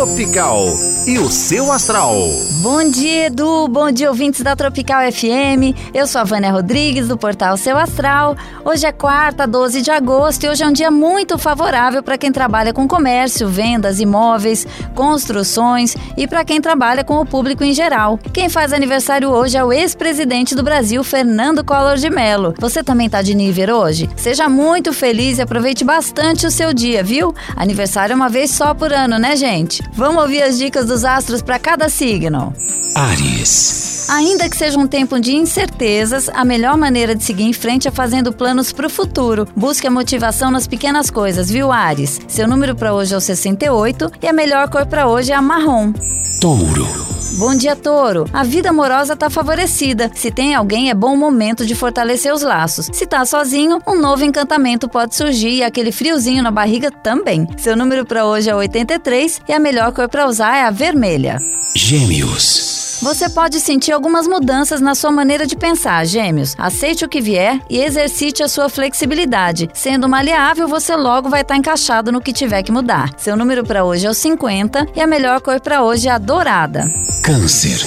Tropical e o seu astral. Bom dia, Edu. Bom dia, ouvintes da Tropical FM. Eu sou a Vânia Rodrigues, do portal Seu Astral. Hoje é quarta, 12 de agosto, e hoje é um dia muito favorável para quem trabalha com comércio, vendas, imóveis, construções e para quem trabalha com o público em geral. Quem faz aniversário hoje é o ex-presidente do Brasil, Fernando Collor de Mello. Você também está de nível hoje? Seja muito feliz e aproveite bastante o seu dia, viu? Aniversário é uma vez só por ano, né, gente? Vamos ouvir as dicas dos astros para cada signo. Ares. Ainda que seja um tempo de incertezas, a melhor maneira de seguir em frente é fazendo planos para o futuro. Busque a motivação nas pequenas coisas, viu, Ares? Seu número para hoje é o 68 e a melhor cor para hoje é a marrom. Touro. Bom dia, Touro. A vida amorosa está favorecida. Se tem alguém, é bom momento de fortalecer os laços. Se tá sozinho, um novo encantamento pode surgir e aquele friozinho na barriga também. Seu número para hoje é 83 e a melhor cor para usar é a vermelha. Gêmeos. Você pode sentir algumas mudanças na sua maneira de pensar, gêmeos. Aceite o que vier e exercite a sua flexibilidade. Sendo maleável, você logo vai estar encaixado no que tiver que mudar. Seu número para hoje é o 50 e a melhor cor para hoje é a dourada. Câncer.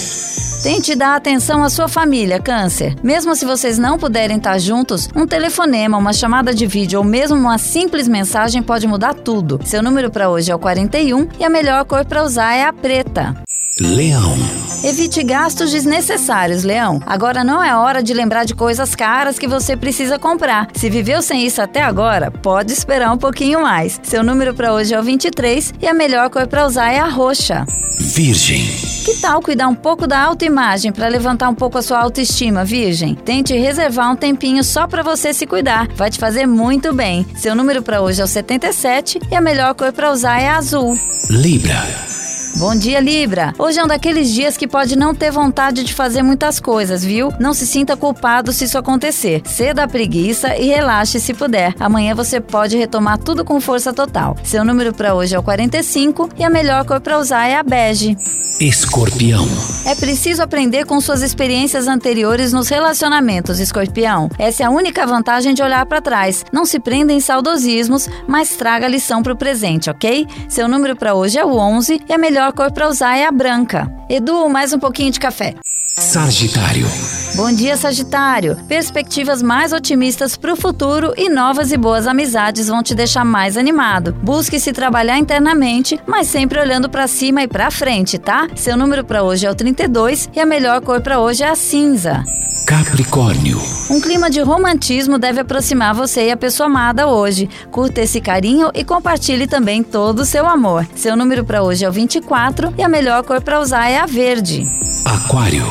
Tente dar atenção à sua família, Câncer. Mesmo se vocês não puderem estar juntos, um telefonema, uma chamada de vídeo ou mesmo uma simples mensagem pode mudar tudo. Seu número para hoje é o 41 e a melhor cor para usar é a preta. Leão. Evite gastos desnecessários, Leão. Agora não é hora de lembrar de coisas caras que você precisa comprar. Se viveu sem isso até agora, pode esperar um pouquinho mais. Seu número para hoje é o 23 e a melhor cor para usar é a roxa. Virgem. Que tal cuidar um pouco da autoimagem para levantar um pouco a sua autoestima, Virgem? Tente reservar um tempinho só para você se cuidar. Vai te fazer muito bem. Seu número para hoje é o 77 e a melhor cor para usar é a azul. Libra. Bom dia, Libra. Hoje é um daqueles dias que pode não ter vontade de fazer muitas coisas, viu? Não se sinta culpado se isso acontecer. Ceda a preguiça e relaxe se puder. Amanhã você pode retomar tudo com força total. Seu número para hoje é o 45 e a melhor cor para usar é a bege. Escorpião. É preciso aprender com suas experiências anteriores nos relacionamentos, escorpião. Essa é a única vantagem de olhar para trás. Não se prenda em saudosismos, mas traga a lição para o presente, ok? Seu número para hoje é o 11 e a melhor cor para usar é a branca. Edu, mais um pouquinho de café. Sagitário. Bom dia, Sagitário. Perspectivas mais otimistas para o futuro e novas e boas amizades vão te deixar mais animado. Busque se trabalhar internamente, mas sempre olhando para cima e para frente, tá? Seu número para hoje é o 32 e a melhor cor para hoje é a cinza. Capricórnio. Um clima de romantismo deve aproximar você e a pessoa amada hoje. Curta esse carinho e compartilhe também todo o seu amor. Seu número para hoje é o 24 e a melhor cor para usar é a verde. Aquário.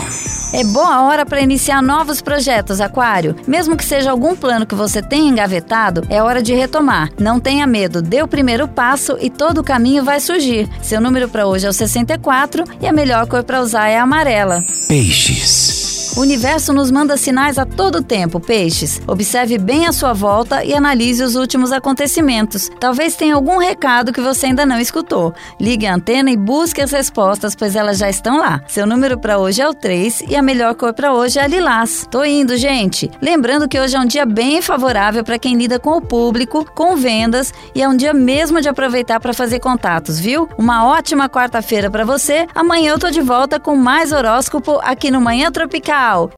É boa hora para iniciar novos projetos, Aquário. Mesmo que seja algum plano que você tenha engavetado, é hora de retomar. Não tenha medo, dê o primeiro passo e todo o caminho vai surgir. Seu número para hoje é o 64 e a melhor cor para usar é a amarela. Peixes. O universo nos manda sinais a todo tempo, peixes. Observe bem a sua volta e analise os últimos acontecimentos. Talvez tenha algum recado que você ainda não escutou. Ligue a antena e busque as respostas, pois elas já estão lá. Seu número para hoje é o 3 e a melhor cor para hoje é a lilás. Tô indo, gente. Lembrando que hoje é um dia bem favorável para quem lida com o público, com vendas e é um dia mesmo de aproveitar para fazer contatos, viu? Uma ótima quarta-feira para você. Amanhã eu tô de volta com mais horóscopo aqui no Manhã Tropical. Tchau!